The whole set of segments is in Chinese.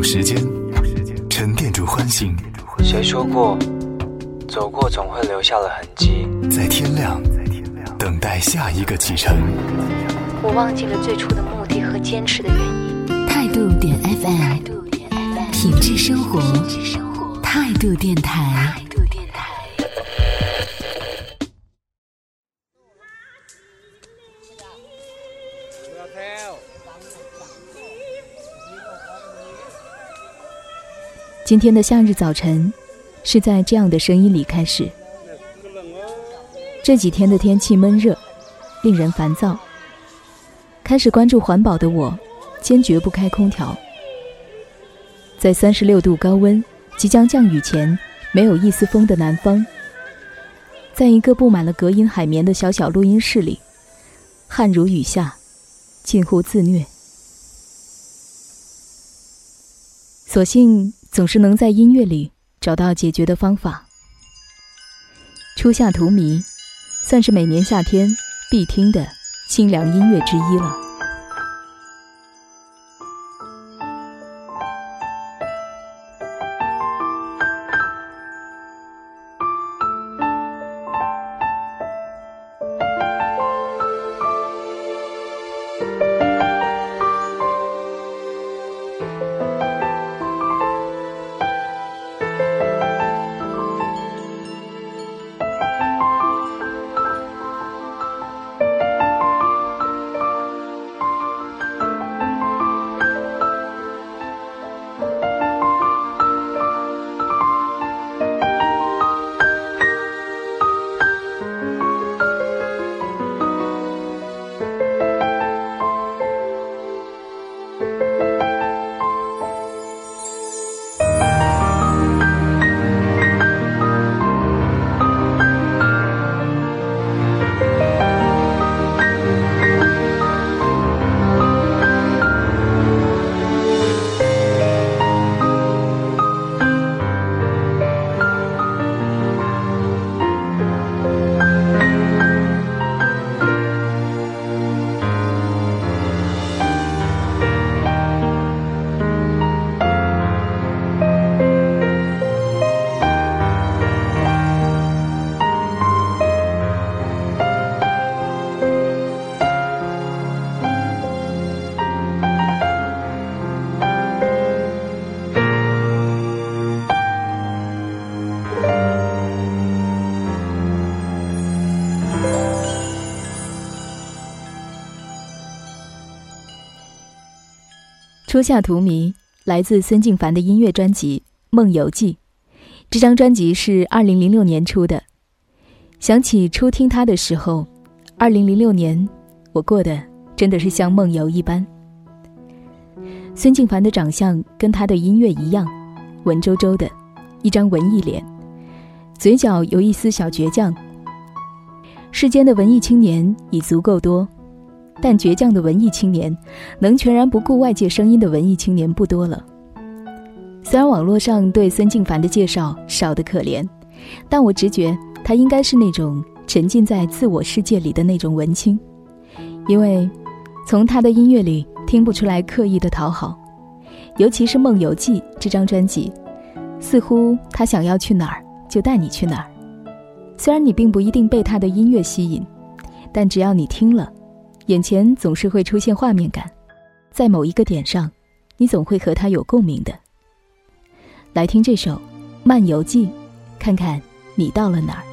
用时间沉淀住欢欣，谁说过，走过总会留下了痕迹？在天亮，等待下一个启程。我忘记了最初的目的和坚持的原因。态度点 FM，品质生活，态度电台。今天的夏日早晨，是在这样的声音里开始。这几天的天气闷热，令人烦躁。开始关注环保的我，坚决不开空调。在三十六度高温、即将降雨前，没有一丝风的南方，在一个布满了隔音海绵的小小录音室里，汗如雨下，近乎自虐。所幸。总是能在音乐里找到解决的方法。初夏荼蘼，算是每年夏天必听的清凉音乐之一了。初夏荼蘼来自孙静凡的音乐专辑《梦游记》，这张专辑是二零零六年出的。想起初听他的时候，二零零六年我过得真的是像梦游一般。孙静凡的长相跟他的音乐一样，文绉绉的，一张文艺脸，嘴角有一丝小倔强。世间的文艺青年已足够多。但倔强的文艺青年，能全然不顾外界声音的文艺青年不多了。虽然网络上对孙静凡的介绍少得可怜，但我直觉他应该是那种沉浸在自我世界里的那种文青，因为从他的音乐里听不出来刻意的讨好，尤其是《梦游记》这张专辑，似乎他想要去哪儿就带你去哪儿。虽然你并不一定被他的音乐吸引，但只要你听了。眼前总是会出现画面感，在某一个点上，你总会和他有共鸣的。来听这首《漫游记》，看看你到了哪儿。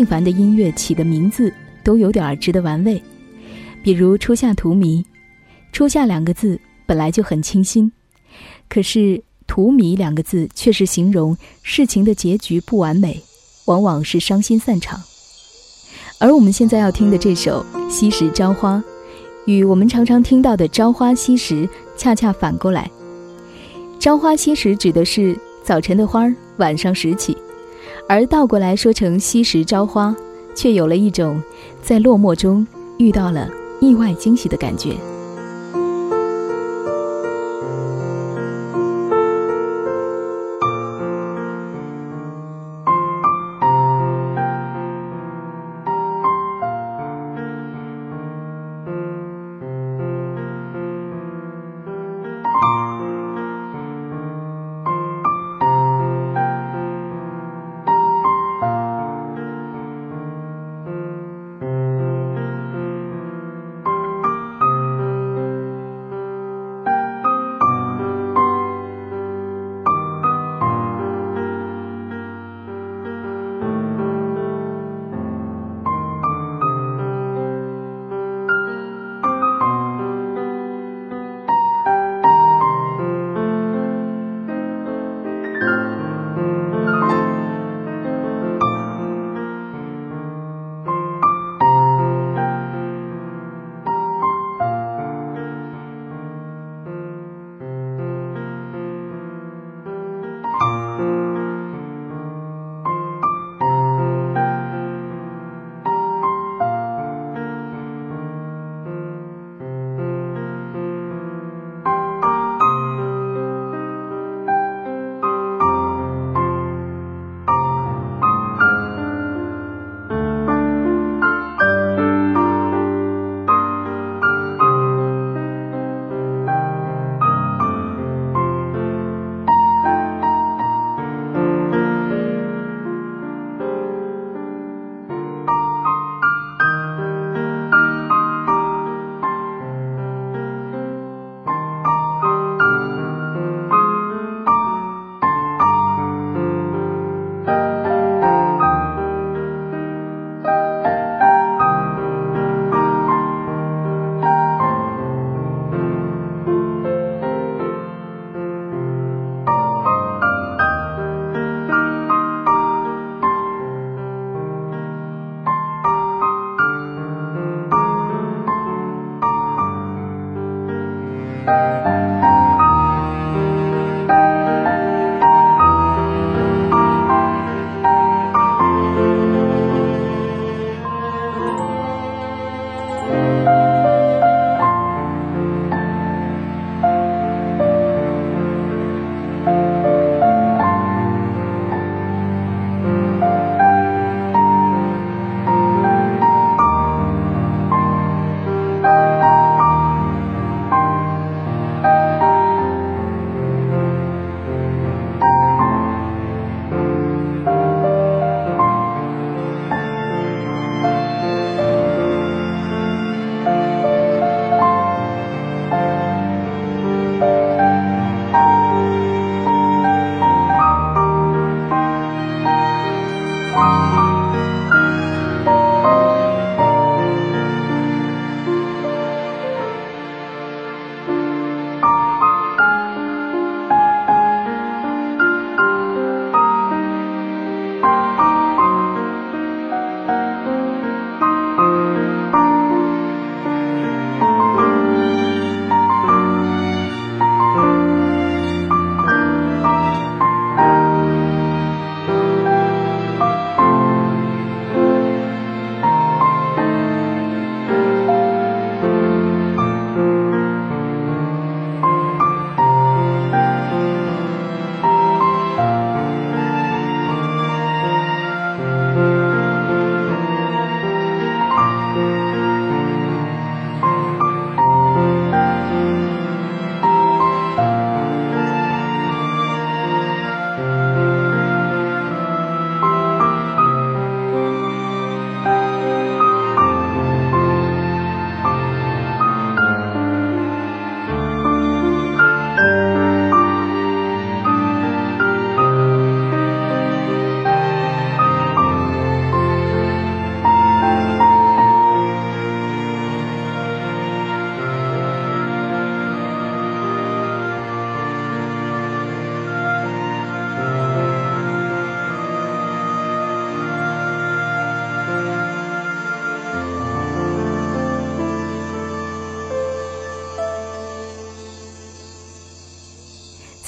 静凡的音乐起的名字都有点值得玩味，比如“初夏荼蘼”，“初夏”两个字本来就很清新，可是“荼蘼”两个字却是形容事情的结局不完美，往往是伤心散场。而我们现在要听的这首《西时朝花》，与我们常常听到的“朝花夕拾”恰恰反过来，“朝花夕拾”指的是早晨的花儿晚上拾起，而倒过来说成“惜时朝花”，却有了一种在落寞中遇到了意外惊喜的感觉。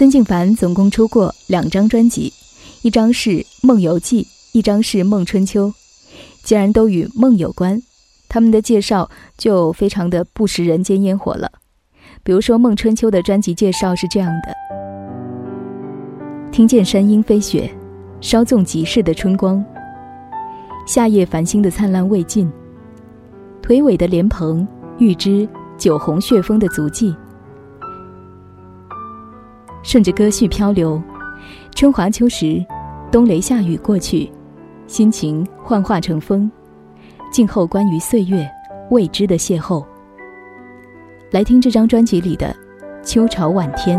孙静凡总共出过两张专辑，一张是《梦游记》，一张是《梦春秋》。既然都与梦有关，他们的介绍就非常的不食人间烟火了。比如说，《梦春秋》的专辑介绍是这样的：听见山鹰飞雪，稍纵即逝的春光，夏夜繁星的灿烂未尽，颓萎的莲蓬，欲知酒红血风的足迹。顺着歌序漂流，春华秋实，冬雷夏雨过去，心情幻化成风，静候关于岁月未知的邂逅。来听这张专辑里的《秋潮晚天》。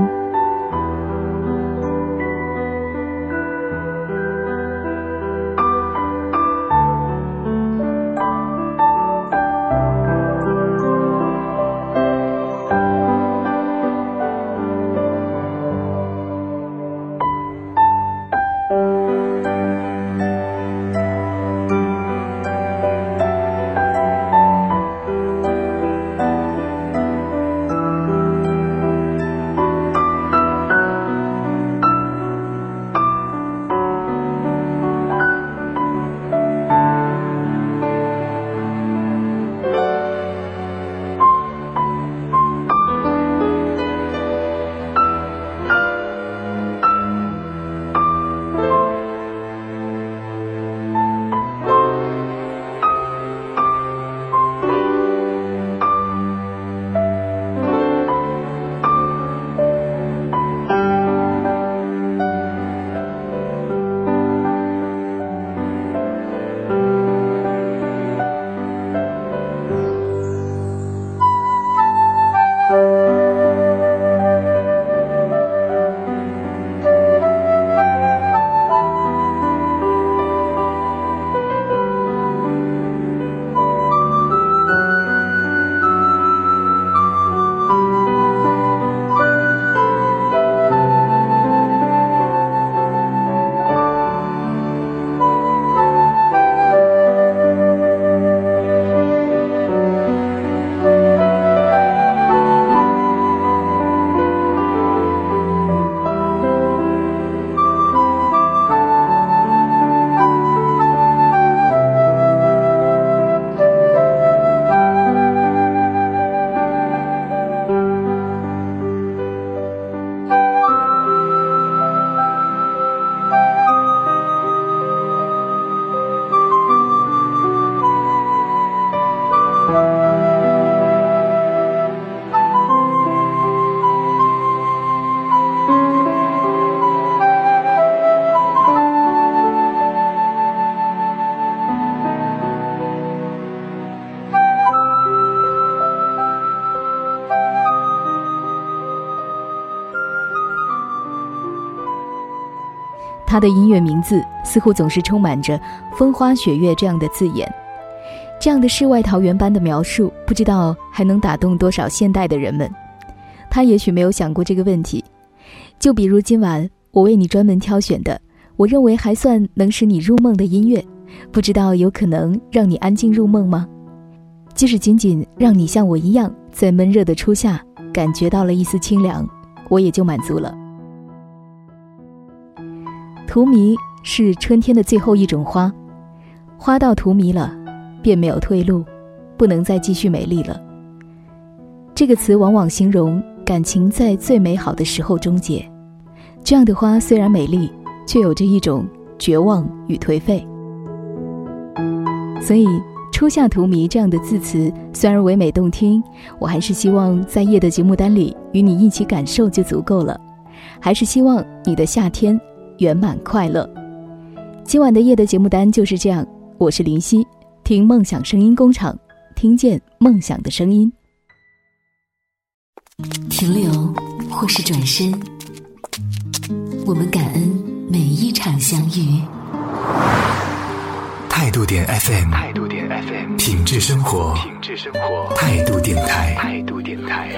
他的音乐名字似乎总是充满着“风花雪月”这样的字眼，这样的世外桃源般的描述，不知道还能打动多少现代的人们。他也许没有想过这个问题。就比如今晚我为你专门挑选的，我认为还算能使你入梦的音乐，不知道有可能让你安静入梦吗？即使仅仅让你像我一样，在闷热的初夏感觉到了一丝清凉，我也就满足了。荼蘼是春天的最后一种花，花到荼蘼了，便没有退路，不能再继续美丽了。这个词往往形容感情在最美好的时候终结。这样的花虽然美丽，却有着一种绝望与颓废。所以，初夏荼蘼这样的字词虽然唯美动听，我还是希望在夜的节目单里与你一起感受就足够了。还是希望你的夏天。圆满快乐。今晚的夜的节目单就是这样。我是林夕，听梦想声音工厂，听见梦想的声音。停留或是转身，我们感恩每一场相遇。态度点 FM，态度点 FM，品质生活，品质生活，态度电台，态度电台。